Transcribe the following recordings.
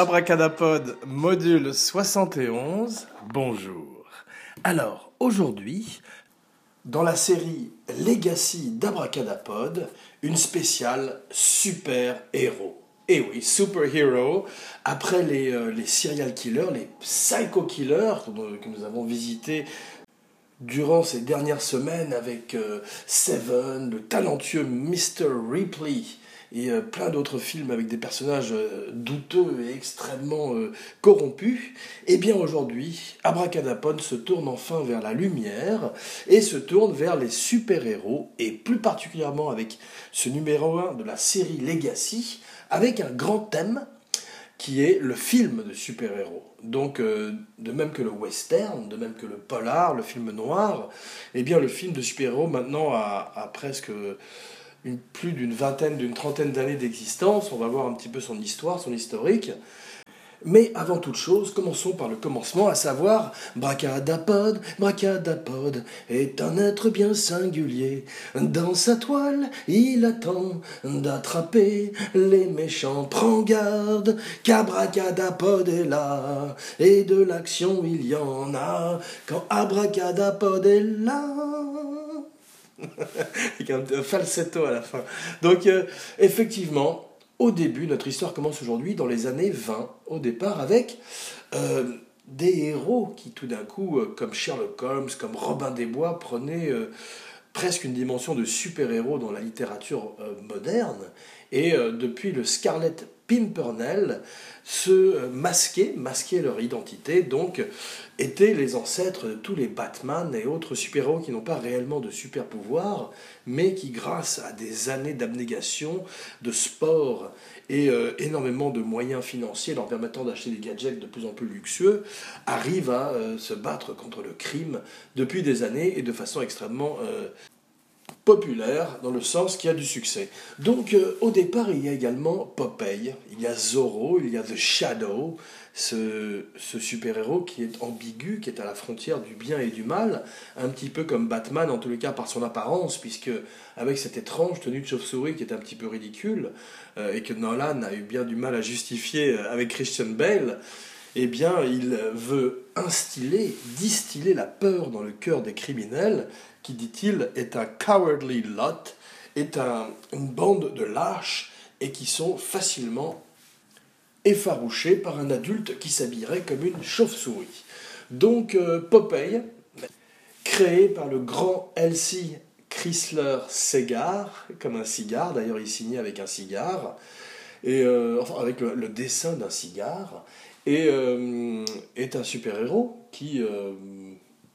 Abracadapod module 71, bonjour. Alors, aujourd'hui, dans la série Legacy d'Abracadapod, une spéciale super-héros. Et oui, super-héros, après les, euh, les serial killers, les psycho-killers que nous avons visités durant ces dernières semaines avec euh, Seven, le talentueux Mr. Ripley, et euh, plein d'autres films avec des personnages euh, douteux et extrêmement euh, corrompus, et eh bien aujourd'hui, Abracadapod se tourne enfin vers la lumière et se tourne vers les super-héros, et plus particulièrement avec ce numéro 1 de la série Legacy, avec un grand thème qui est le film de super-héros. Donc, de même que le western, de même que le polar, le film noir, eh bien, le film de super-héros maintenant a presque plus d'une vingtaine, d'une trentaine d'années d'existence. On va voir un petit peu son histoire, son historique. Mais avant toute chose, commençons par le commencement, à savoir Bracadapod, Bracadapod est un être bien singulier. Dans sa toile, il attend d'attraper les méchants. Prends garde, qu'Abracadapod est là, et de l'action il y en a. Quand Abracadapod est là, avec un falsetto à la fin. Donc, euh, effectivement, au début, notre histoire commence aujourd'hui dans les années 20, au départ, avec euh, des héros qui, tout d'un coup, euh, comme Sherlock Holmes, comme Robin des Bois, prenaient presque une dimension de super-héros dans la littérature moderne. Et depuis le Scarlet Pimpernel, se masquer, masquer leur identité, donc étaient les ancêtres de tous les Batman et autres super-héros qui n'ont pas réellement de super-pouvoirs, mais qui, grâce à des années d'abnégation, de sport et euh, énormément de moyens financiers leur permettant d'acheter des gadgets de plus en plus luxueux, arrivent à euh, se battre contre le crime depuis des années et de façon extrêmement euh, populaire dans le sens qui a du succès. Donc euh, au départ il y a également Popeye, il y a Zorro, il y a The Shadow, ce, super-héros qui est ambigu, qui est à la frontière du bien et du mal, un petit peu comme Batman en tous les cas par son apparence, puisque avec cette étrange tenue de chauve-souris qui est un petit peu ridicule, euh, et que Nolan a eu bien du mal à justifier euh, avec Christian Bale, eh bien, il veut instiller, distiller la peur dans le cœur des criminels, qui, dit-il, est un cowardly lot, est une bande de lâches et qui sont facilement effarouchés par un adulte qui s'habillerait comme une chauve-souris. Donc euh, Popeye, créé par le grand Elsie Chrysler Segar, comme un cigare, d'ailleurs il signait avec un cigare, et, euh, avec le, dessin d'un cigare, et euh, est un super-héros qui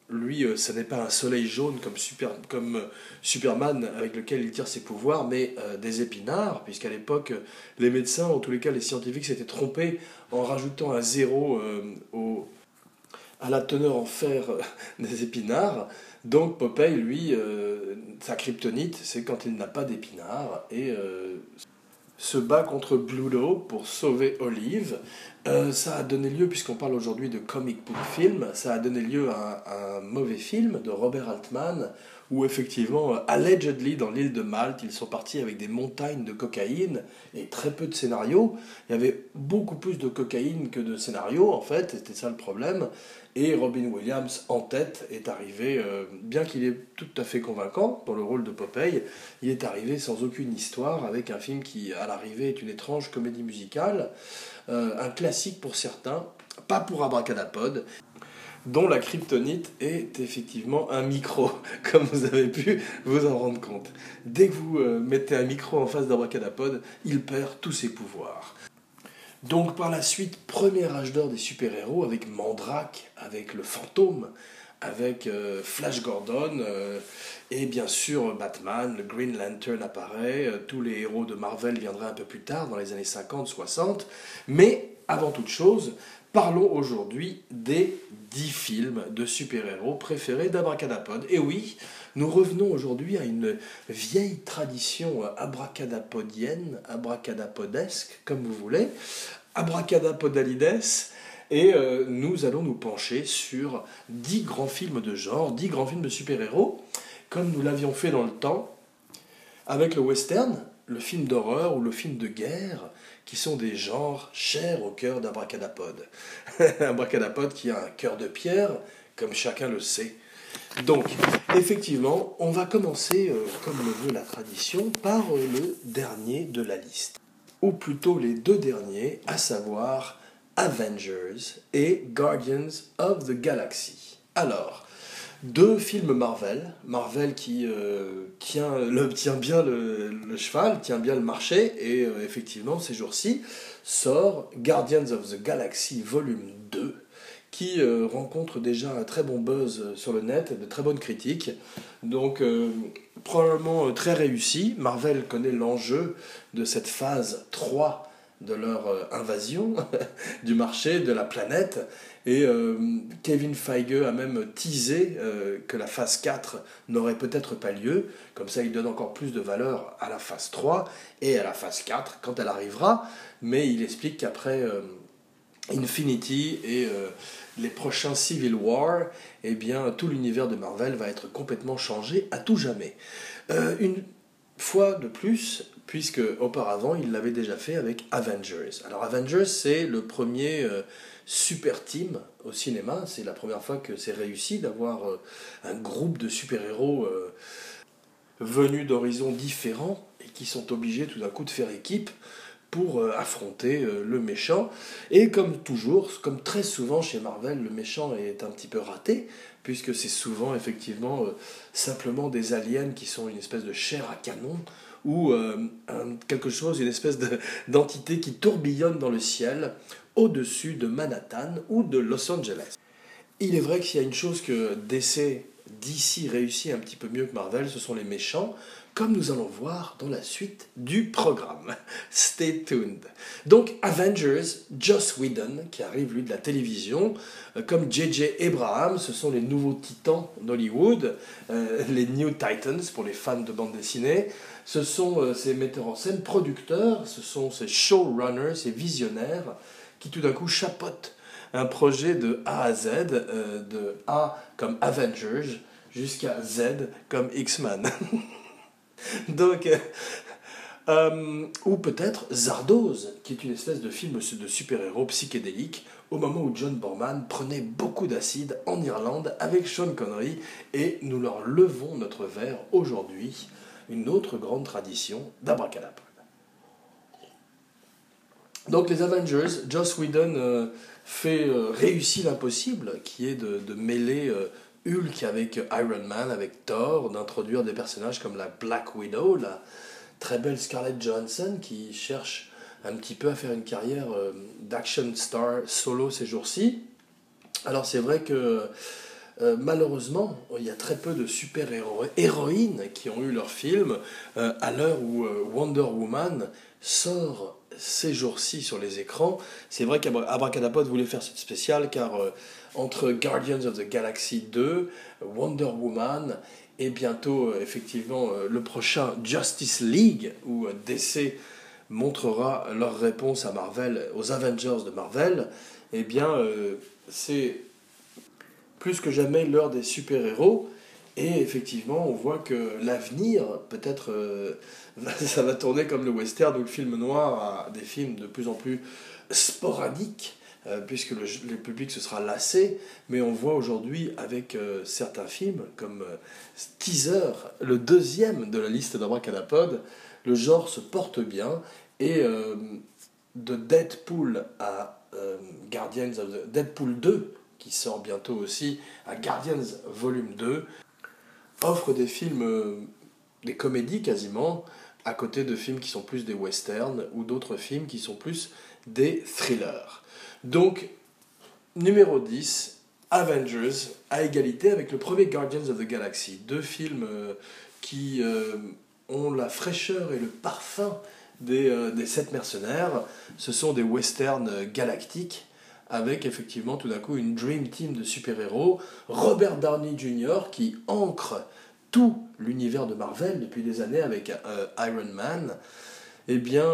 lui, euh, ce n'est pas un soleil jaune comme, super, comme euh, Superman avec lequel il tire ses pouvoirs, mais euh, des épinards, puisqu'à l'époque, les médecins, en tous les cas les scientifiques, s'étaient trompés en rajoutant un zéro au, à la teneur en fer des épinards. Donc Popeye, lui, sa kryptonite, c'est quand il n'a pas d'épinards, et se bat contre Bluto pour sauver Olive. Euh, ça a donné lieu, puisqu'on parle aujourd'hui de comic book film, ça a donné lieu à un, mauvais film de Robert Altman, où effectivement, allegedly, dans l'île de Malte, ils sont partis avec des montagnes de cocaïne et très peu de scénarios. Il y avait beaucoup plus de cocaïne que de scénarios, en fait, c'était ça le problème. Et Robin Williams, en tête, est arrivé, euh, bien qu'il est tout à fait convaincant dans le rôle de Popeye, il est arrivé sans aucune histoire, avec un film qui, à l'arrivée, est une étrange comédie musicale, euh, un classique pour certains, pas pour Abracadapod, dont la kryptonite est effectivement un micro, comme vous avez pu vous en rendre compte. Dès que vous euh, mettez un micro en face d'Abracadapod, il perd tous ses pouvoirs. Donc par la suite, premier âge d'or des super-héros avec Mandrake, avec le fantôme, avec euh, Flash Gordon euh, et bien sûr Batman, le Green Lantern apparaît, tous les héros de Marvel viendraient un peu plus tard, dans les années 50-60, mais avant toute chose, parlons aujourd'hui des 10 films de super-héros préférés d'Abracadapod. Et oui, nous revenons aujourd'hui à une vieille tradition abracadapodienne, abracadapodesque, comme vous voulez, abracadapodalides, et euh, nous allons nous pencher sur 10 grands films de genre, 10 grands films de super-héros, comme nous l'avions fait dans le temps, avec le western, le film d'horreur ou le film de guerre, qui sont des genres chers au cœur d'Abracadapod. Abracadapod qui a un cœur de pierre, comme chacun le sait. Donc, effectivement, on va commencer, euh, comme le veut la tradition, par euh, le dernier de la liste. Ou plutôt les deux derniers, à savoir Avengers et Guardians of the Galaxy. Alors, deux films Marvel, Marvel qui euh, tient, bien le, cheval, tient bien le marché, et effectivement, ces jours-ci, sort Guardians of the Galaxy Volume 2, qui euh, rencontre déjà un très bon buzz sur le net, de très bonnes critiques. Donc euh, probablement euh, très réussi. Marvel connaît l'enjeu de cette phase 3 de leur invasion du marché, de la planète. Et Kevin Feige a même teasé que la phase 4 n'aurait peut-être pas lieu. Comme ça, il donne encore plus de valeur à la phase 3 et à la phase 4 quand elle arrivera. Mais il explique qu'après Infinity et les prochains Civil War, eh bien, tout l'univers de Marvel va être complètement changé à tout jamais. Euh, une fois de plus, puisque auparavant, il l'avait déjà fait avec Avengers. Alors Avengers, c'est le premier euh, super team au cinéma. C'est la première fois que c'est réussi d'avoir euh, un groupe de super-héros venus d'horizons différents et qui sont obligés tout d'un coup de faire équipe pour euh, affronter euh, le méchant. Et comme toujours, comme très souvent chez Marvel, le méchant est un petit peu raté, puisque c'est souvent effectivement euh, simplement des aliens qui sont une espèce de chair à canon, ou quelque chose, une espèce d'entité qui tourbillonne dans le ciel au-dessus de Manhattan ou de Los Angeles. Il est vrai qu'il y a une chose que DC d'ici réussit un petit peu mieux que Marvel, ce sont les méchants, comme nous allons voir dans la suite du programme. Stay tuned. Donc Avengers, Joss Whedon, qui arrive lui de la télévision, euh, comme J.J. Abraham, ce sont les nouveaux titans d'Hollywood, euh, les New Titans pour les fans de bande dessinée. Ce sont euh, ces metteurs en scène, producteurs, ce sont ces showrunners, ces visionnaires qui tout d'un coup chapotent un projet de A à Z, de A comme Avengers jusqu'à Z comme X-Men. Donc, euh, euh, ou peut-être Zardoz, qui est une espèce de film de super-héros psychédélique, au moment où John Borman prenait beaucoup d'acide en Irlande avec Sean Connery, et nous leur levons notre verre aujourd'hui, une autre grande tradition d'abracadabra. Donc les Avengers, Joss Whedon euh, fait réussir l'impossible, qui est de, mêler Hulk avec Iron Man, avec Thor, d'introduire des personnages comme la Black Widow, la très belle Scarlett Johansson qui cherche un petit peu à faire une carrière euh, d'action star solo ces jours-ci. Alors c'est vrai que euh, malheureusement, il y a très peu de super-héroïnes qui ont eu leur film euh, à l'heure où Wonder Woman sort ces jours-ci sur les écrans. C'est vrai qu'Abracadapod voulait faire cette spéciale car entre Guardians of the Galaxy 2, Wonder Woman et bientôt euh, effectivement euh, le prochain Justice League où euh, DC montrera leur réponse à Marvel, aux Avengers de Marvel, eh bien c'est plus que jamais l'heure des super-héros. Et effectivement, on voit que l'avenir, peut-être, ça va tourner comme le western ou le film noir à des films de plus en plus sporadiques euh, puisque le, public se sera lassé, mais on voit aujourd'hui avec euh, certains films, comme euh, Teaser, le deuxième de la liste d'Abracadapod, le genre se porte bien, et de Deadpool à Guardians of the... Deadpool 2, qui sort bientôt aussi, à Guardians Volume 2, offre des films, des comédies quasiment, à côté de films qui sont plus des westerns, ou d'autres films qui sont plus des thrillers. Donc, numéro 10, Avengers, à égalité avec le premier Guardians of the Galaxy. Deux films euh, qui euh, ont la fraîcheur et le parfum des, euh, des sept mercenaires. Ce sont des westerns galactiques avec effectivement tout d'un coup une dream team de super-héros. Robert Downey Jr. qui ancre tout l'univers de Marvel depuis des années avec Iron Man. Eh bien,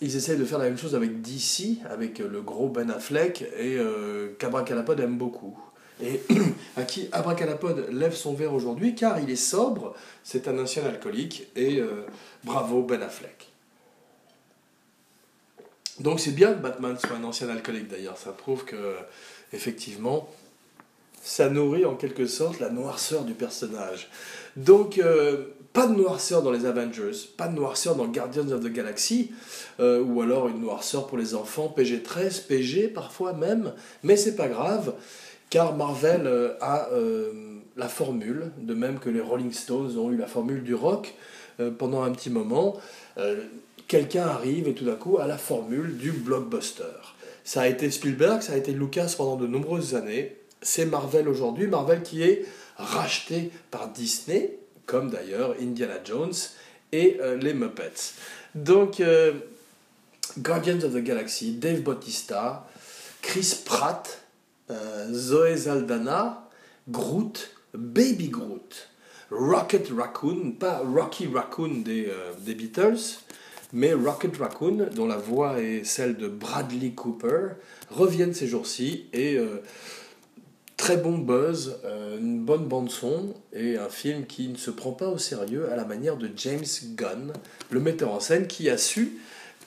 ils essayent de faire la même chose avec DC, avec le gros Ben Affleck, et euh, Cabra Calapod aime beaucoup. et à qui Abracadapod lève son verre aujourd'hui car il est sobre, c'est un ancien alcoolique et euh, bravo Ben Affleck. Donc c'est bien que Batman soit un ancien alcoolique d'ailleurs, ça prouve que effectivement ça nourrit en quelque sorte la noirceur du personnage. Donc euh, pas de noirceur dans les Avengers, pas de noirceur dans Guardians of the Galaxy, euh, ou alors une noirceur pour les enfants, PG-13, PG parfois même, mais c'est pas grave, car Marvel euh, a la formule, de même que les Rolling Stones ont eu la formule du rock pendant un petit moment. Quelqu'un arrive et tout d'un coup a la formule du blockbuster. Ça a été Spielberg, ça a été Lucas pendant de nombreuses années. C'est Marvel aujourd'hui, Marvel qui est racheté par Disney, comme d'ailleurs Indiana Jones et euh, les Muppets. Donc, euh, Guardians of the Galaxy, Dave Bautista, Chris Pratt, euh, Zoe Zaldana, Groot, Baby Groot, Rocket Raccoon, pas Rocky Raccoon des Beatles, mais Rocket Raccoon, dont la voix est celle de Bradley Cooper, reviennent ces jours-ci et très bon buzz, euh, une bonne bande-son et un film qui ne se prend pas au sérieux à la manière de James Gunn, le metteur en scène qui a su,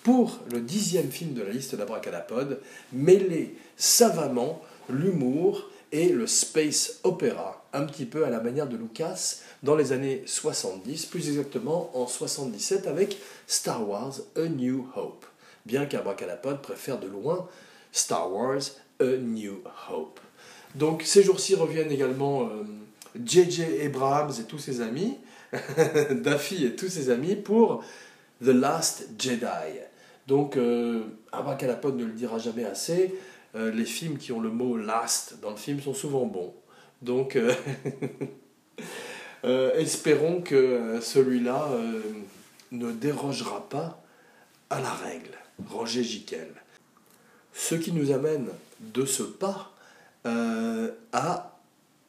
pour le dixième film de la liste d'Abracadapod, mêler savamment l'humour et le space opéra, un petit peu à la manière de Lucas dans les années 70, plus exactement en 77 avec Star Wars A New Hope, bien qu'Abracadapod préfère de loin Star Wars A New Hope. Donc ces jours-ci reviennent également J.J. Euh, Abrams et tous ses amis, Daffy et tous ses amis pour The Last Jedi. Donc euh, ne le dira jamais assez, euh, les films qui ont le mot last dans le film sont souvent bons. Donc espérons que celui-là ne dérogera pas à la règle. Roger Giquel. Ce qui nous amène de ce pas euh, à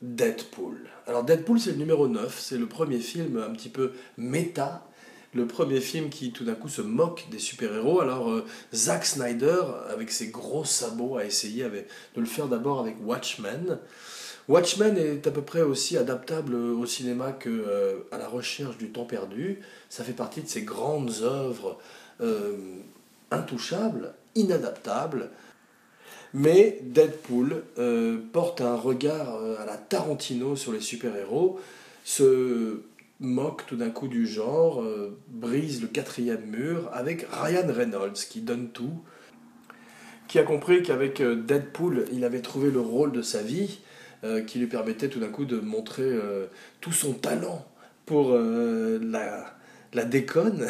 Deadpool. Alors Deadpool c'est le numéro 9, c'est le premier film un petit peu méta, le premier film qui tout d'un coup se moque des super-héros. Alors euh, Zack Snyder, avec ses gros sabots, a essayé de le faire d'abord avec Watchmen. Watchmen est à peu près aussi adaptable au cinéma que euh, à la recherche du temps perdu. Ça fait partie de ces grandes œuvres intouchables, inadaptables, mais Deadpool euh, porte un regard euh, à la Tarantino sur les super-héros, moque tout d'un coup du genre, euh, brise le quatrième mur avec Ryan Reynolds qui donne tout, qui a compris qu'avec Deadpool, il avait trouvé le rôle de sa vie, qui lui permettait tout d'un coup de montrer tout son talent pour la, la déconne.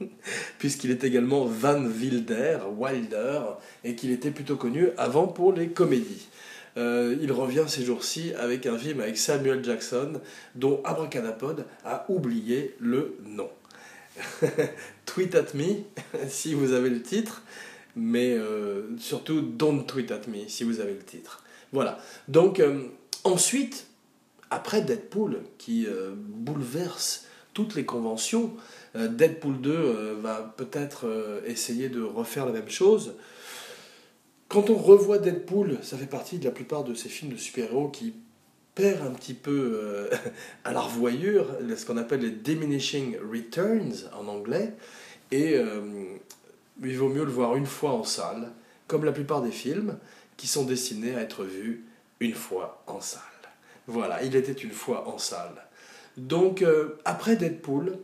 puisqu'il est également Van Wilder, Wilder, et qu'il était plutôt connu avant pour les comédies. Euh, il revient ces jours-ci avec un film avec Samuel Jackson, dont Abracadapod a oublié le nom. tweet at me si vous avez le titre, mais euh, surtout don't tweet at me si vous avez le titre. Voilà. Donc euh, ensuite, après Deadpool, qui bouleverse toutes les conventions, Deadpool 2 euh, va peut-être essayer de refaire la même chose. Quand on revoit Deadpool, ça fait partie de la plupart de ces films de super-héros qui perd un petit peu à la revoyure, ce qu'on appelle les diminishing returns en anglais, et il vaut mieux le voir une fois en salle, comme la plupart des films qui sont destinés à être vus une fois en salle. Voilà, il était une fois en salle. Donc, après Deadpool,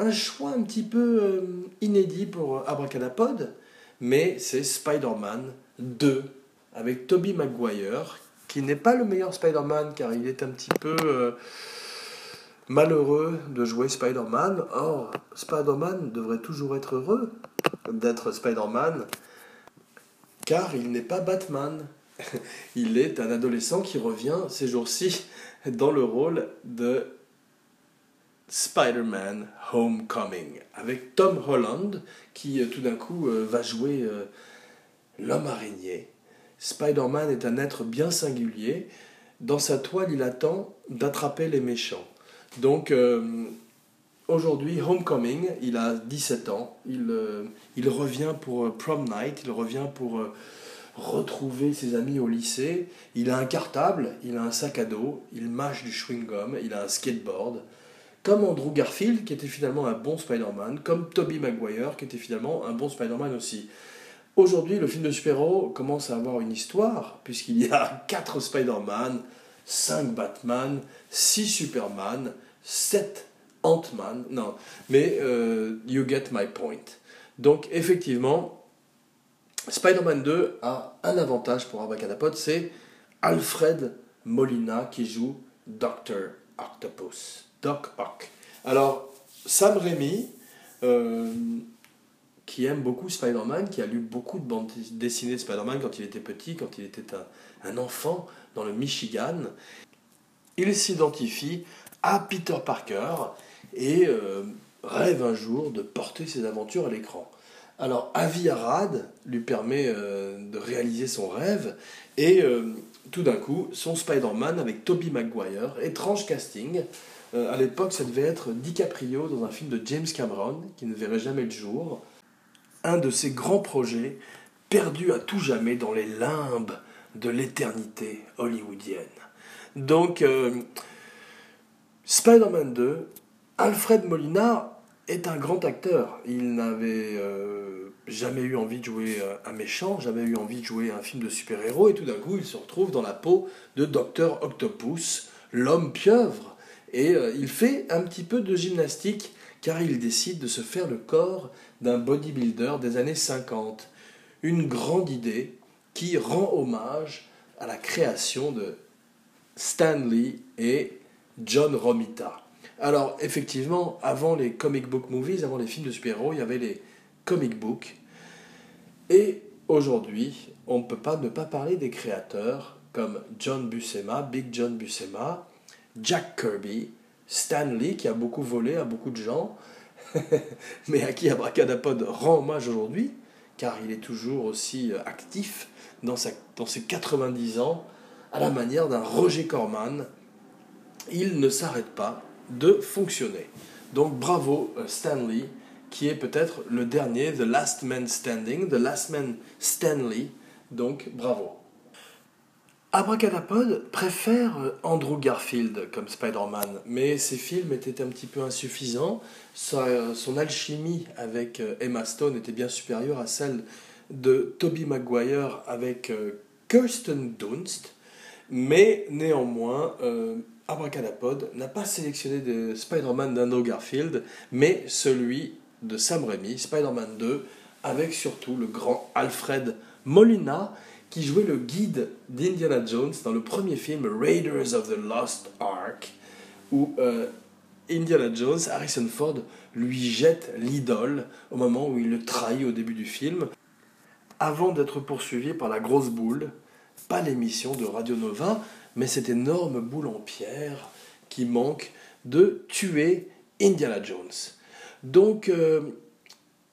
un choix un petit peu euh, inédit pour Abracadapod, mais c'est Spider-Man 2 avec Tobey Maguire, qui n'est pas le meilleur Spider-Man car il est un petit peu euh, malheureux de jouer Spider-Man. Or, Spider-Man devrait toujours être heureux d'être Spider-Man car il n'est pas Batman. il est un adolescent qui revient ces jours-ci dans le rôle de Spider-Man Homecoming, avec Tom Holland qui euh, tout d'un coup euh, va jouer euh, l'homme araignée. Spider-Man est un être bien singulier. Dans sa toile, il attend d'attraper les méchants. Donc aujourd'hui, Homecoming, il a 17 ans. Il, il revient pour Prom Night, il revient pour retrouver ses amis au lycée. Il a un cartable, il a un sac à dos, il mâche du chewing-gum, il a un skateboard. Comme Andrew Garfield, qui était finalement un bon Spider-Man, comme Tobey Maguire, qui était finalement un bon Spider-Man aussi. Aujourd'hui, le film de super-héros commence à avoir une histoire, puisqu'il y a 4 Spider-Man, 5 Batman, 6 Superman, 7 Ant-Man. Non, mais euh, you get my point. Donc, effectivement, Spider-Man 2 a un avantage pour Abracadapod, c'est Alfred Molina qui joue Dr. Octopus. Doc Ock. Alors, Sam Raimi, euh, qui aime beaucoup Spider-Man, qui a lu beaucoup de bandes dessinées de Spider-Man quand il était petit, quand il était un, enfant dans le Michigan, il s'identifie à Peter Parker et euh, rêve un jour de porter ses aventures à l'écran. Alors Avi Arad lui permet euh, de réaliser son rêve et tout d'un coup son Spider-Man avec Tobey Maguire, étrange casting. À l'époque ça devait être DiCaprio dans un film de James Cameron qui ne verrait jamais le jour. Un de ses grands projets perdu à tout jamais dans les limbes de l'éternité hollywoodienne. Donc Spider-Man 2, Alfred Molina est un grand acteur. Il n'avait euh, jamais eu envie de jouer euh, un méchant, jamais eu envie de jouer un film de super-héros, et tout d'un coup, il se retrouve dans la peau de Dr. Octopus, l'homme pieuvre. Et euh, il fait un petit peu de gymnastique, car il décide de se faire le corps d'un bodybuilder des années 50. Une grande idée qui rend hommage à la création de Stanley et John Romita. Alors, effectivement, avant les comic book movies, avant les films de super-héros, il y avait les comic books. Et aujourd'hui, on ne peut pas ne pas parler des créateurs comme John Buscema, Big John Buscema, Jack Kirby, Stan Lee, qui a beaucoup volé à beaucoup de gens, mais à qui Abracadapod rend hommage aujourd'hui, car il est toujours aussi euh, actif dans, dans ses 90 ans, à la manière d'un Roger Corman. Il ne s'arrête pas, de fonctionner. Donc bravo euh, Stanley, qui est peut-être le dernier, The Last Man Standing, The Last Man Stanley, donc bravo. Abracadapod préfère euh, Andrew Garfield comme Spider-Man, mais ses films étaient un petit peu insuffisants. Euh, son alchimie avec Emma Stone était bien supérieure à celle de Tobey Maguire avec Kirsten Dunst, mais néanmoins, Abracadapod n'a pas sélectionné de Spider-Man d'Andrew Garfield, mais celui de Sam Raimi, Spider-Man 2, avec surtout le grand Alfred Molina, qui jouait le guide d'Indiana Jones dans le premier film Raiders of the Lost Ark, où euh, Indiana Jones, Harrison Ford, lui jette l'idole au moment où il le trahit au début du film, avant d'être poursuivi par la grosse boule, pas l'émission de Radio Nova, mais cette énorme boule en pierre qui manque de tuer Indiana Jones. Donc, euh,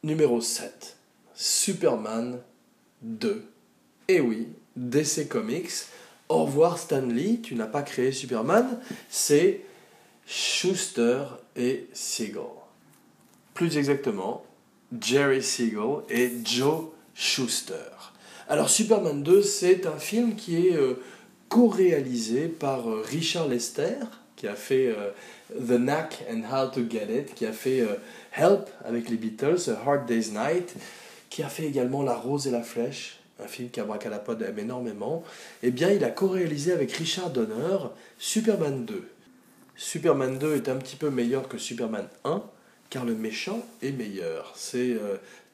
numéro 7, Superman 2. Et oui, DC Comics. Au revoir Stanley, tu n'as pas créé Superman, c'est Schuster et Siegel. Plus exactement, Jerry Siegel et Joe Schuster. Alors Superman 2, c'est un film qui est euh, co-réalisé par euh, Richard Lester, qui a fait euh, The Knack and How to Get It, qui a fait Help avec les Beatles, A Hard Day's Night, qui a fait également La Rose et la Flèche, un film qu'Abracadapod aime énormément. Eh bien, il a co-réalisé avec Richard Donner Superman 2. Superman 2 est un petit peu meilleur que Superman 1, car le méchant est meilleur. C'est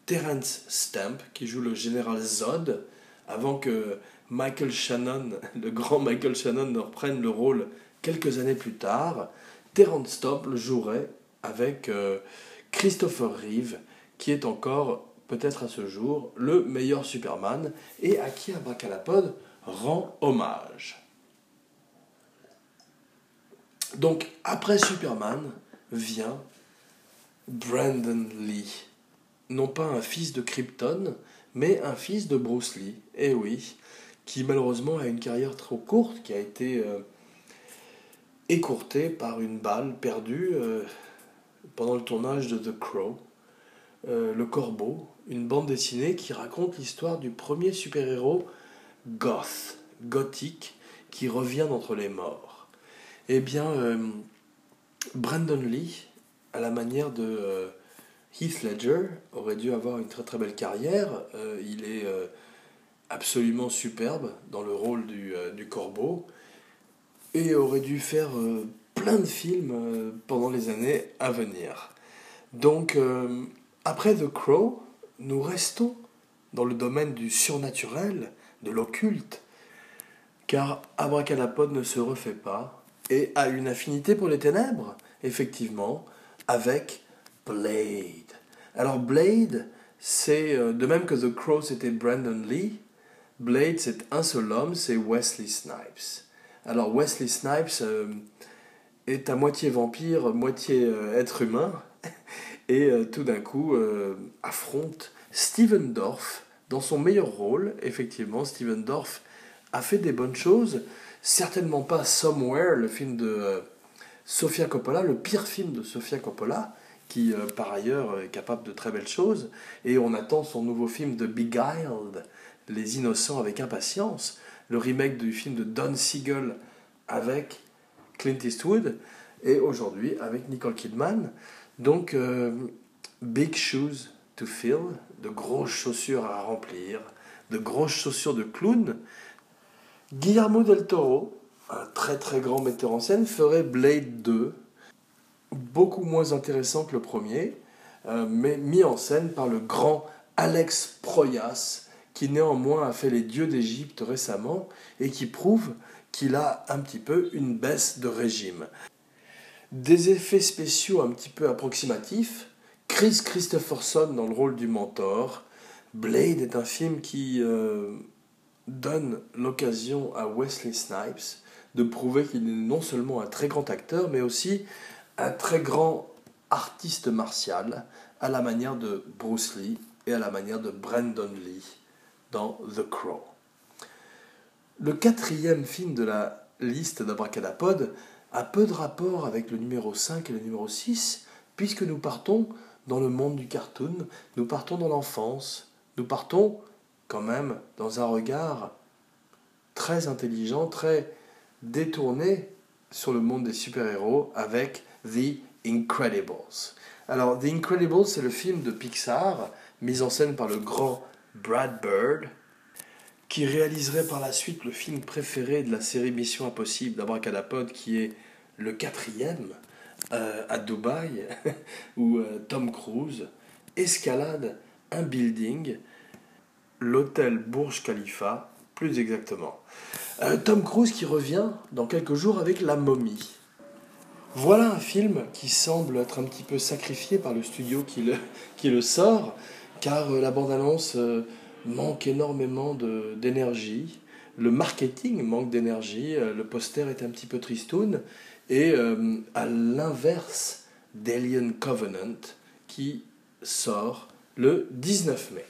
Terence Stamp qui joue le général Zod, avant que Michael Shannon, le grand Michael Shannon, reprenne le rôle quelques années plus tard, Terence Stamp le jouerait avec euh, Christopher Reeve, qui est encore, peut-être à ce jour, le meilleur Superman et à qui Abracalapod rend hommage. Donc, après Superman vient Brandon Lee. Non pas un fils de Krypton, mais un fils de Bruce Lee. Eh oui, qui malheureusement a une carrière trop courte, qui a été euh, écourtée par une balle perdue euh, pendant le tournage de The Crow, euh, Le Corbeau, une bande dessinée qui raconte l'histoire du premier super-héros goth, gothique, qui revient d'entre les morts. Eh bien, euh, Brandon Lee, à la manière de euh, Heath Ledger, aurait dû avoir une très très belle carrière. Euh, il est absolument superbe dans le rôle du, du, corbeau et aurait dû faire plein de films pendant les années à venir. Donc, après The Crow, nous restons dans le domaine du surnaturel, de l'occulte, car Abracadapod ne se refait pas et a une affinité pour les ténèbres, effectivement, avec Blade. Alors Blade, c'est euh, de même que The Crow c'était Brandon Lee, Blade c'est un seul homme, c'est Wesley Snipes. Alors Wesley Snipes euh, est à moitié vampire, moitié euh, être humain, et tout d'un coup affronte Steven Dorff dans son meilleur rôle. Effectivement, Steven Dorff a fait des bonnes choses. Certainement pas Somewhere, le film de euh, Sofia Coppola, le pire film de Sofia Coppola, qui euh, par ailleurs est capable de très belles choses. Et on attend son nouveau film de Beguiled, Les Innocents avec impatience, le remake du film de Don Siegel avec Clint Eastwood, et aujourd'hui avec Nicole Kidman. Donc, euh, Big Shoes to Fill, de grosses chaussures à remplir, de grosses chaussures de clown. Guillermo del Toro, un très très grand metteur en scène, ferait Blade 2, beaucoup moins intéressant que le premier, euh, mais mis en scène par le grand Alex Proyas, qui néanmoins a fait Les Dieux d'Égypte récemment et qui prouve qu'il a un petit peu une baisse de régime. Des effets spéciaux un petit peu approximatifs, Chris Christopherson dans le rôle du mentor. Blade est un film qui euh, donne l'occasion à Wesley Snipes de prouver qu'il est non seulement un très grand acteur, mais aussi un très grand artiste martial, à la manière de Bruce Lee et à la manière de Brandon Lee dans The Crow. Le quatrième film de la liste d'Abracadapod a peu de rapport avec le numéro 5 et le numéro 6, puisque nous partons dans le monde du cartoon, nous partons dans l'enfance, nous partons quand même dans un regard très intelligent, très détourné sur le monde des super-héros avec The Incredibles. Alors, The Incredibles, c'est le film de Pixar, mis en scène par le grand Brad Bird, qui réaliserait par la suite le film préféré de la série Mission Impossible d'Abracadapod, qui est le quatrième, euh, à Dubaï où euh, Tom Cruise escalade un building, l'hôtel Burj Khalifa, plus exactement. Euh, Tom Cruise qui revient dans quelques jours avec La momie. Voilà un film qui semble être un petit peu sacrifié par le studio qui le, qui le sort, car la bande-annonce manque énormément d'énergie, le marketing manque d'énergie, le poster est un petit peu tristoun, et euh, à l'inverse d'Alien Covenant qui sort le 19 mai.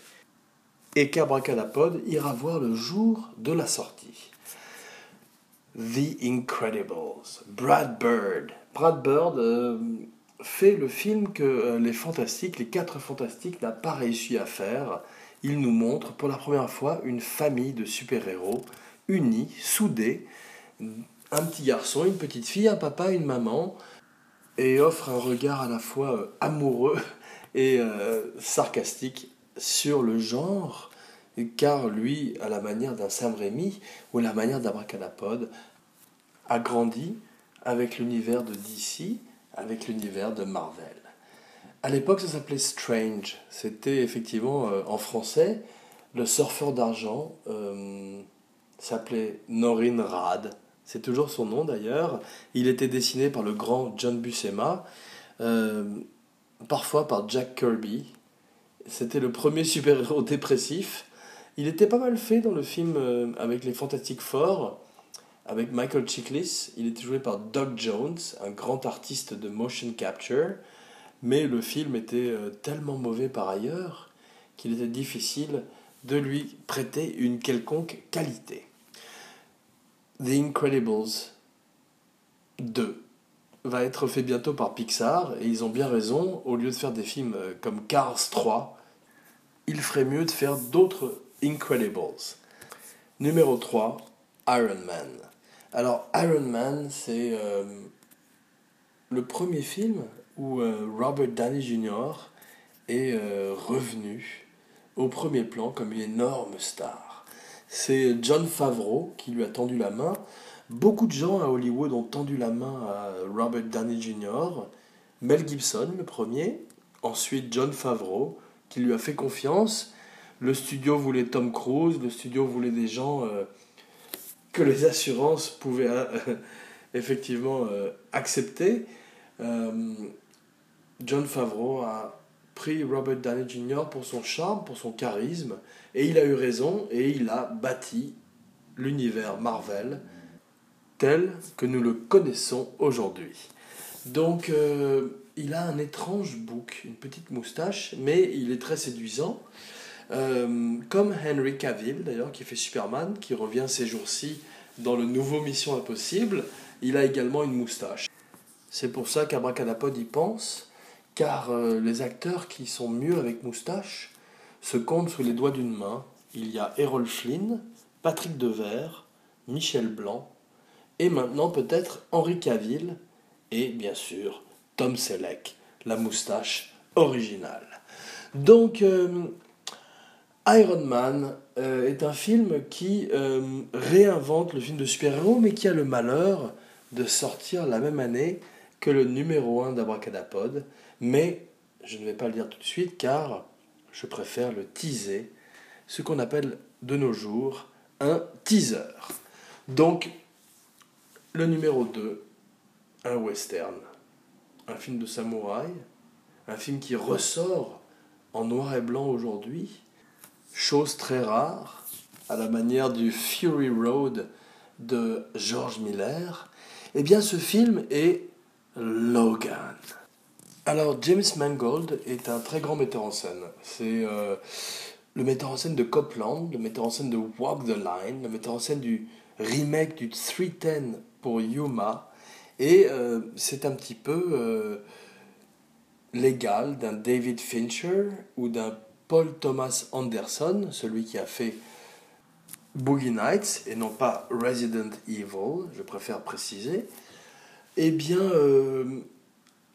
Et qu'Abracadapod ira voir le jour de la sortie. The Incredibles, Brad Bird. Brad Bird euh, fait le film que euh, les Fantastiques, les quatre Fantastiques, n'a pas réussi à faire. Il nous montre pour la première fois une famille de super-héros unis, soudés, un petit garçon, une petite fille, un papa, une maman, et offre un regard à la fois euh, amoureux et euh, sarcastique sur le genre, car lui, à la manière d'un Sam Raimi ou à la manière d'Abracadapod, a grandi avec l'univers de DC, avec l'univers de Marvel. À l'époque, ça s'appelait Strange. C'était effectivement euh, en français le surfeur d'argent s'appelait Norin Rad. C'est toujours son nom d'ailleurs. Il était dessiné par le grand John Buscema, euh, parfois par Jack Kirby. C'était le premier super-héros dépressif. Il était pas mal fait dans le film euh, avec les Fantastic Four, avec Michael Chiklis. Il était joué par Doug Jones, un grand artiste de motion capture. Mais le film était euh, tellement mauvais par ailleurs qu'il était difficile de lui prêter une quelconque qualité. The Incredibles 2 va être fait bientôt par Pixar et ils ont bien raison, au lieu de faire des films euh, comme Cars 3, il ferait mieux de faire d'autres Incredibles. Numéro 3, Iron Man. Alors Iron Man, c'est euh, le premier film où euh, Robert Downey Jr. est revenu au premier plan comme une énorme star. C'est John Favreau qui lui a tendu la main. Beaucoup de gens à Hollywood ont tendu la main à Robert Downey Jr. Mel Gibson, le premier. Ensuite, John Favreau, qui lui a fait confiance. Le studio voulait Tom Cruise, le studio voulait des gens euh, que les assurances pouvaient effectivement accepter. John Favreau a pris Robert Downey Jr. pour son charme, pour son charisme, et il a eu raison, et il a bâti l'univers Marvel tel que nous le connaissons aujourd'hui. Donc, euh, il a un étrange bouc, une petite moustache, mais il est très séduisant. Euh, comme Henry Cavill, d'ailleurs, qui fait Superman, qui revient ces jours-ci dans le nouveau Mission Impossible, il a également une moustache. C'est pour ça qu'Abracadapod y pense, car euh, les acteurs qui sont mieux avec moustache se comptent sous les doigts d'une main. Il y a Errol Flynn, Patrick Devers, Michel Blanc, et maintenant peut-être Henri Cavill, et bien sûr Tom Selleck, la moustache originale. Donc, euh, Iron Man euh, est un film qui réinvente le film de super-héros, mais qui a le malheur de sortir la même année que le numéro 1 d'Abracadapod, mais je ne vais pas le dire tout de suite car je préfère le teaser, ce qu'on appelle de nos jours un teaser. Donc, le numéro 2, un western, un film de samouraï, un film qui ressort en noir et blanc aujourd'hui, chose très rare, à la manière du Fury Road de George Miller, eh bien ce film est Logan. Alors, James Mangold est un très grand metteur en scène. C'est euh, le metteur en scène de Copland, le metteur en scène de Walk the Line, le metteur en scène du remake du 310 pour Yuma. Et euh, c'est un petit peu euh, l'égal d'un David Fincher ou d'un Paul Thomas Anderson, celui qui a fait Boogie Nights et non pas Resident Evil, je préfère préciser. Eh bien,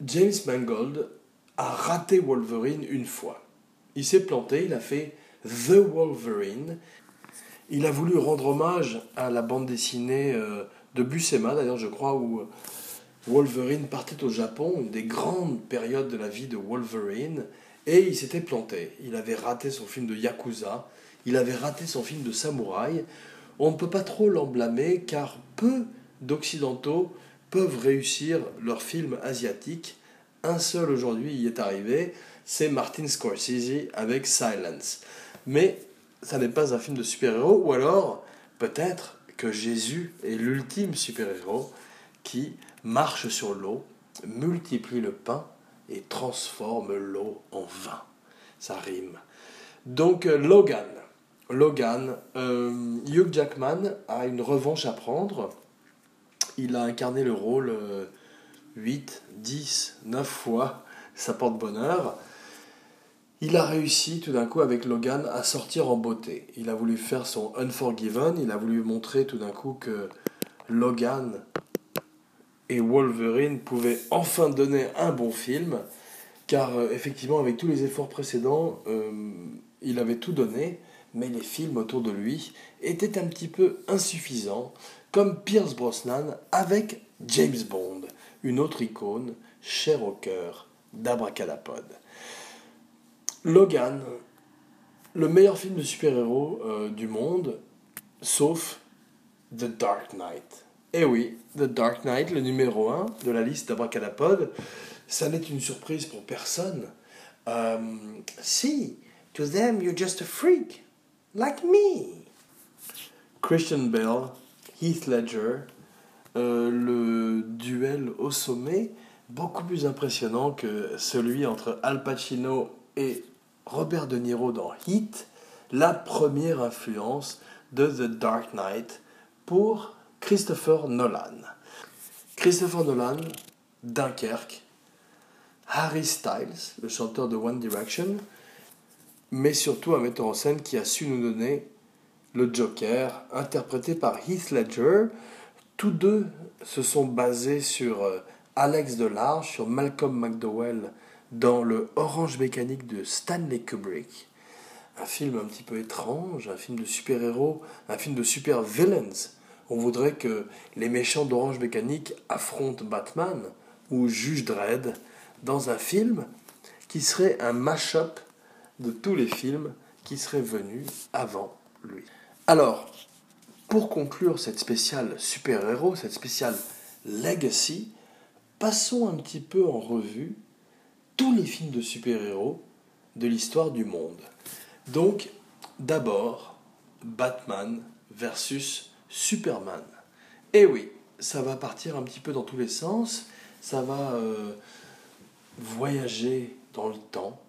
James Mangold a raté Wolverine une fois. Il s'est planté, il a fait The Wolverine. Il a voulu rendre hommage à la bande dessinée euh, de Buscema, d'ailleurs, je crois, où euh, Wolverine partait au Japon, une des grandes périodes de la vie de Wolverine, et il s'était planté. Il avait raté son film de Yakuza, il avait raté son film de samouraï. On ne peut pas trop l'en blâmer, car peu d'Occidentaux peuvent réussir leur film asiatique. Un seul aujourd'hui y est arrivé, c'est Martin Scorsese avec Silence. Mais ça n'est pas un film de super-héros, ou alors peut-être que Jésus est l'ultime super-héros qui marche sur l'eau, multiplie le pain et transforme l'eau en vin. Ça rime. Donc euh, Logan. Logan, euh, Hugh Jackman a une revanche à prendre il a incarné le rôle 8, 10, 9 fois, ça porte bonheur. Il a réussi tout d'un coup avec Logan à sortir en beauté. Il a voulu faire son Unforgiven, il a voulu montrer tout d'un coup que Logan et Wolverine pouvaient enfin donner un bon film, car euh, effectivement avec tous les efforts précédents, euh, il avait tout donné, mais les films autour de lui étaient un petit peu insuffisants comme Pierce Brosnan avec James Bond, une autre icône chère au cœur d'Abracadapod. Logan, le meilleur film de super-héros euh, du monde, sauf The Dark Knight. Eh oui, The Dark Knight, le numéro 1 de la liste d'Abracadapod, ça n'est une surprise pour personne. Euh, si, to them you're just a freak, like me. Christian Bale Heath Ledger, euh, le duel au sommet, beaucoup plus impressionnant que celui entre Al Pacino et Robert De Niro dans Heat, la première influence de The Dark Knight pour Christopher Nolan. Christopher Nolan, Dunkerque, Harry Styles, le chanteur de One Direction, mais surtout un metteur en scène qui a su nous donner le Joker, interprété par Heath Ledger. Tous deux se sont basés sur euh, Alex Delarge, sur Malcolm McDowell dans le Orange Mécanique de Stanley Kubrick. Un film un petit peu étrange, un film de super-héros, un film de super-villains. On voudrait que les méchants d'Orange Mécanique affrontent Batman ou Juge Dredd dans un film qui serait un mash-up de tous les films qui seraient venus avant lui. Alors, pour conclure cette spéciale super-héros, cette spéciale legacy, passons un petit peu en revue tous les films de super-héros de l'histoire du monde. Donc, d'abord, Batman versus Superman. Et oui, ça va partir un petit peu dans tous les sens, ça va euh, voyager dans le temps,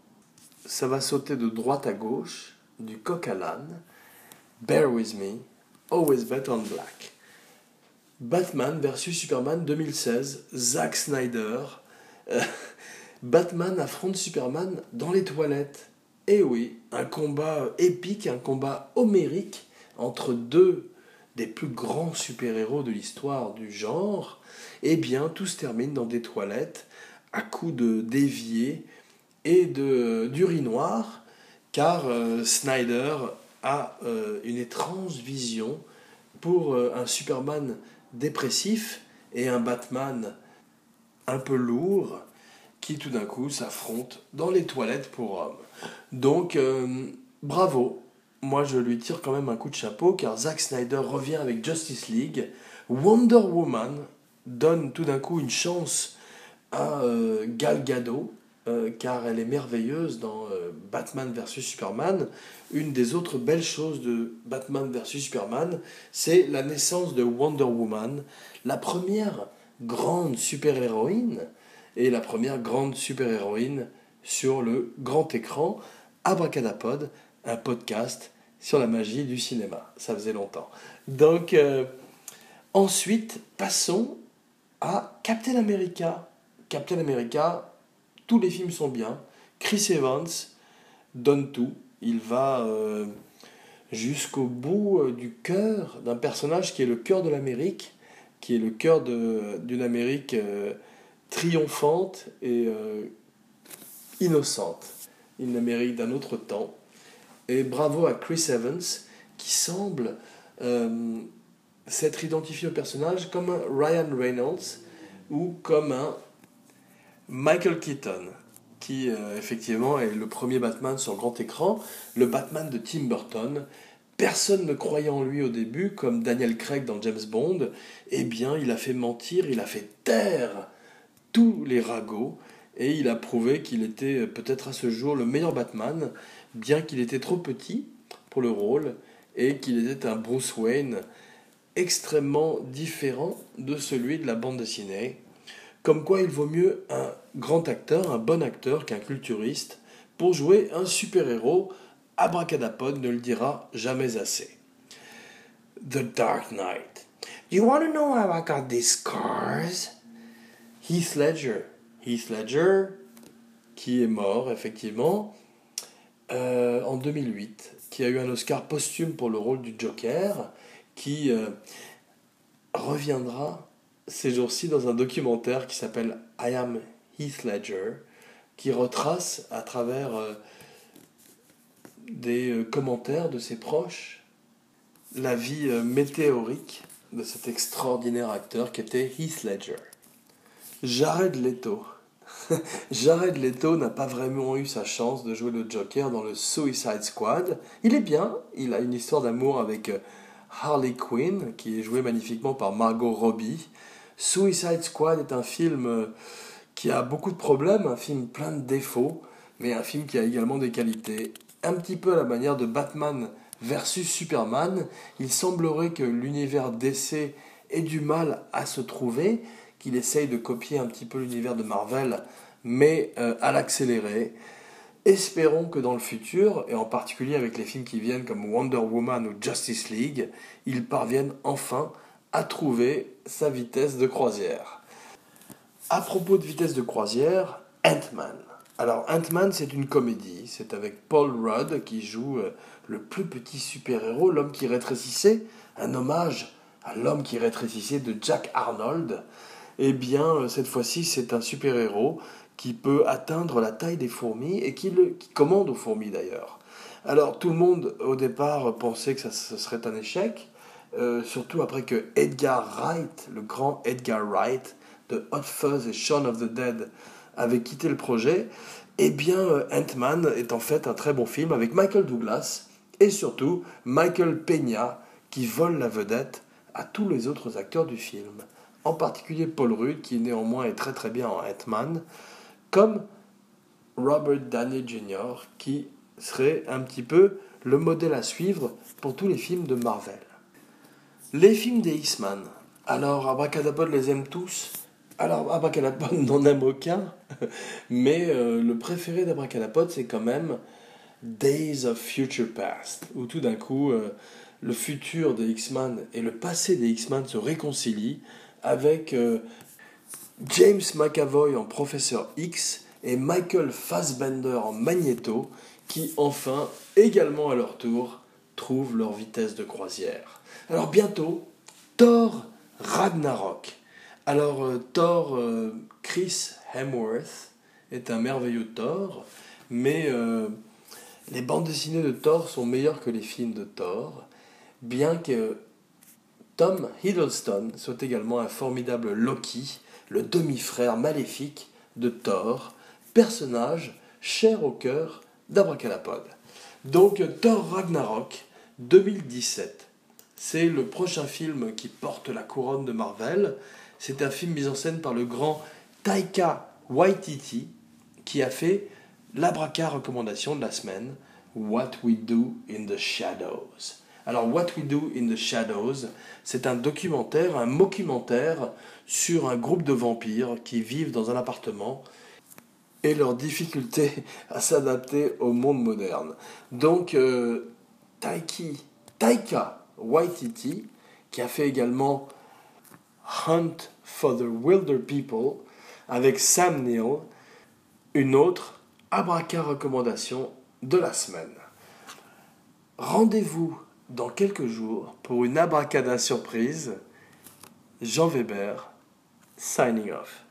ça va sauter de droite à gauche, du coq à l'âne. Bear with me, always bet on black. Batman versus Superman 2016, Zack Snyder. Euh, Batman affronte Superman dans les toilettes. Et eh oui, un combat épique, un combat homérique entre deux des plus grands super-héros de l'histoire du genre. Eh bien, tout se termine dans des toilettes à coups de dévier et d'urinoir, car euh, Snyder a euh, une étrange vision pour euh, un Superman dépressif et un Batman un peu lourd qui tout d'un coup s'affrontent dans les toilettes pour hommes. Donc, bravo, moi je lui tire quand même un coup de chapeau car Zack Snyder revient avec Justice League. Wonder Woman donne tout d'un coup une chance à Gal Gadot euh, car elle est merveilleuse dans euh, Batman vs Superman. Une des autres belles choses de Batman vs Superman, c'est la naissance de Wonder Woman, la première grande super-héroïne et la première grande super-héroïne sur le grand écran. Abracadapod, un podcast sur la magie du cinéma. Ça faisait longtemps. Donc, euh, ensuite, passons à Captain America. Captain America, tous les films sont bien. Chris Evans donne tout. Il va euh, jusqu'au bout euh, du cœur d'un personnage qui est le cœur de l'Amérique, qui est le cœur d'une Amérique euh, triomphante et innocente. Une Amérique d'un autre temps. Et bravo à Chris Evans qui semble s'être identifié au personnage comme un Ryan Reynolds ou comme un Michael Keaton, qui euh, effectivement est le premier Batman sur grand écran, le Batman de Tim Burton. Personne ne croyait en lui au début, comme Daniel Craig dans James Bond. Eh bien, il a fait mentir, il a fait taire tous les ragots, et il a prouvé qu'il était euh, peut-être à ce jour le meilleur Batman, bien qu'il était trop petit pour le rôle, et qu'il était un Bruce Wayne extrêmement différent de celui de la bande dessinée. Comme quoi il vaut mieux un grand acteur, un bon acteur qu'un culturiste pour jouer un super-héros. Abracadapod ne le dira jamais assez. The Dark Knight. You want to know how I got these scars? Heath Ledger. Heath Ledger, qui est mort effectivement euh, en 2008, qui a eu un Oscar posthume pour le rôle du Joker, qui euh, reviendra ces jours-ci dans un documentaire qui s'appelle I Am Heath Ledger, qui retrace à travers euh, des euh, commentaires de ses proches la vie euh, météorique de cet extraordinaire acteur qui était Heath Ledger. Jared Leto. Jared Leto n'a pas vraiment eu sa chance de jouer le Joker dans le Suicide Squad. Il est bien, il a une histoire d'amour avec Harley Quinn, qui est jouée magnifiquement par Margot Robbie. Suicide Squad est un film euh, qui a beaucoup de problèmes, un film plein de défauts, mais un film qui a également des qualités. Un petit peu à la manière de Batman versus Superman, il semblerait que l'univers DC ait du mal à se trouver, qu'il essaye de copier un petit peu l'univers de Marvel, mais euh, à l'accélérer. Espérons que dans le futur, et en particulier avec les films qui viennent comme Wonder Woman ou Justice League, ils parviennent enfin à trouver sa vitesse de croisière. À propos de vitesse de croisière, Ant-Man. Alors, Ant-Man, c'est une comédie. C'est avec Paul Rudd qui joue euh, le plus petit super-héros, l'homme qui rétrécissait, un hommage à l'homme qui rétrécissait de Jack Arnold. Eh bien, euh, cette fois-ci, c'est un super-héros qui peut atteindre la taille des fourmis et qui, le, commande aux fourmis d'ailleurs. Alors, tout le monde, au départ, pensait que ça, ce serait un échec, euh, surtout après que Edgar Wright, le grand Edgar Wright, de Hot Fuzz et Shaun of the Dead, avait quitté le projet, eh bien euh, Ant-Man est en fait un très bon film avec Michael Douglas et surtout Michael Peña qui vole la vedette à tous les autres acteurs du film. En particulier Paul Rudd qui néanmoins est très très bien en Ant-Man, comme Robert Downey Jr. qui serait un petit peu le modèle à suivre pour tous les films de Marvel. Les films des X-Men. Alors, Abracadabra les aime tous alors, Abracadapod n'en aime aucun, mais euh, le préféré d'Abracadapod, c'est quand même Days of Future Past, où tout d'un coup, euh, le futur des X-Men et le passé des X-Men se réconcilient avec euh, James McAvoy en Professeur X et Michael Fassbender en Magneto, qui enfin, également à leur tour, trouvent leur vitesse de croisière. Alors bientôt, Thor Ragnarok alors, euh, Thor, euh, Chris Hemsworth est un merveilleux Thor, mais euh, les bandes dessinées de Thor sont meilleures que les films de Thor, bien que Tom Hiddleston soit également un formidable Loki, le demi-frère maléfique de Thor, personnage cher au cœur d'Abracadapod. Donc, Thor Ragnarok 2017. C'est le prochain film qui porte la couronne de Marvel. C'est un film mis en scène par le grand Taika Waititi qui a fait l'abraca recommandation de la semaine What We Do in the Shadows. Alors What We Do in the Shadows, c'est un documentaire, un mockumentaire sur un groupe de vampires qui vivent dans un appartement et leur difficulté à s'adapter au monde moderne. Donc euh, Taiki, Taika Waititi, qui a fait également Hunt for the Wilder People avec Sam Neill, une autre abraca recommandation de la semaine. Rendez-vous dans quelques jours pour une abracada surprise. Jean Weber, signing off.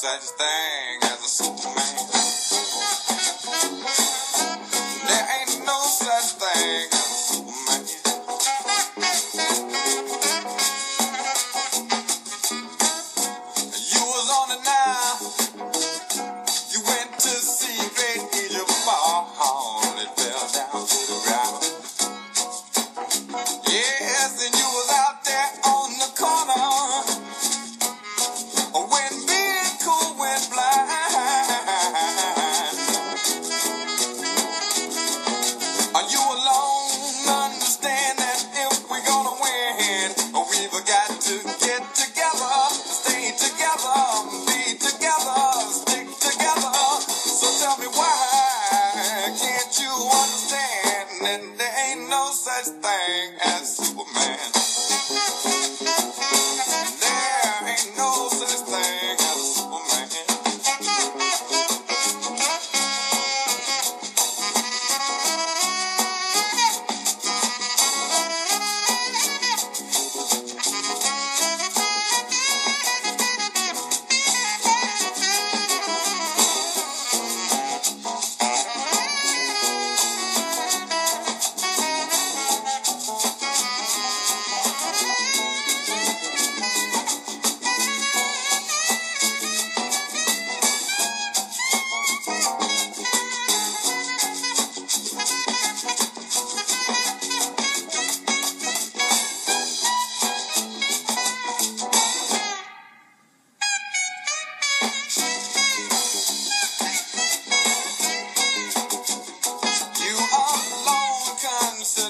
such thing.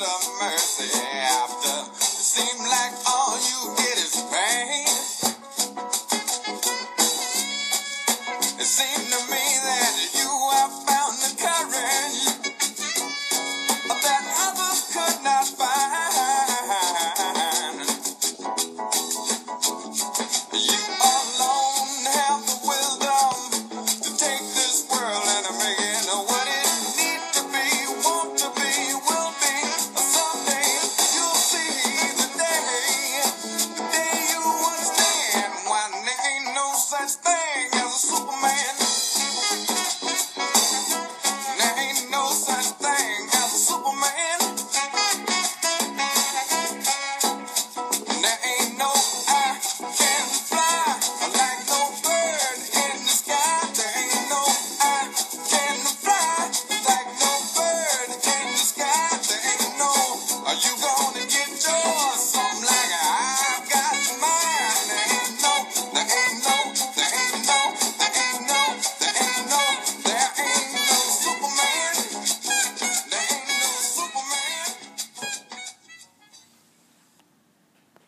of mercy.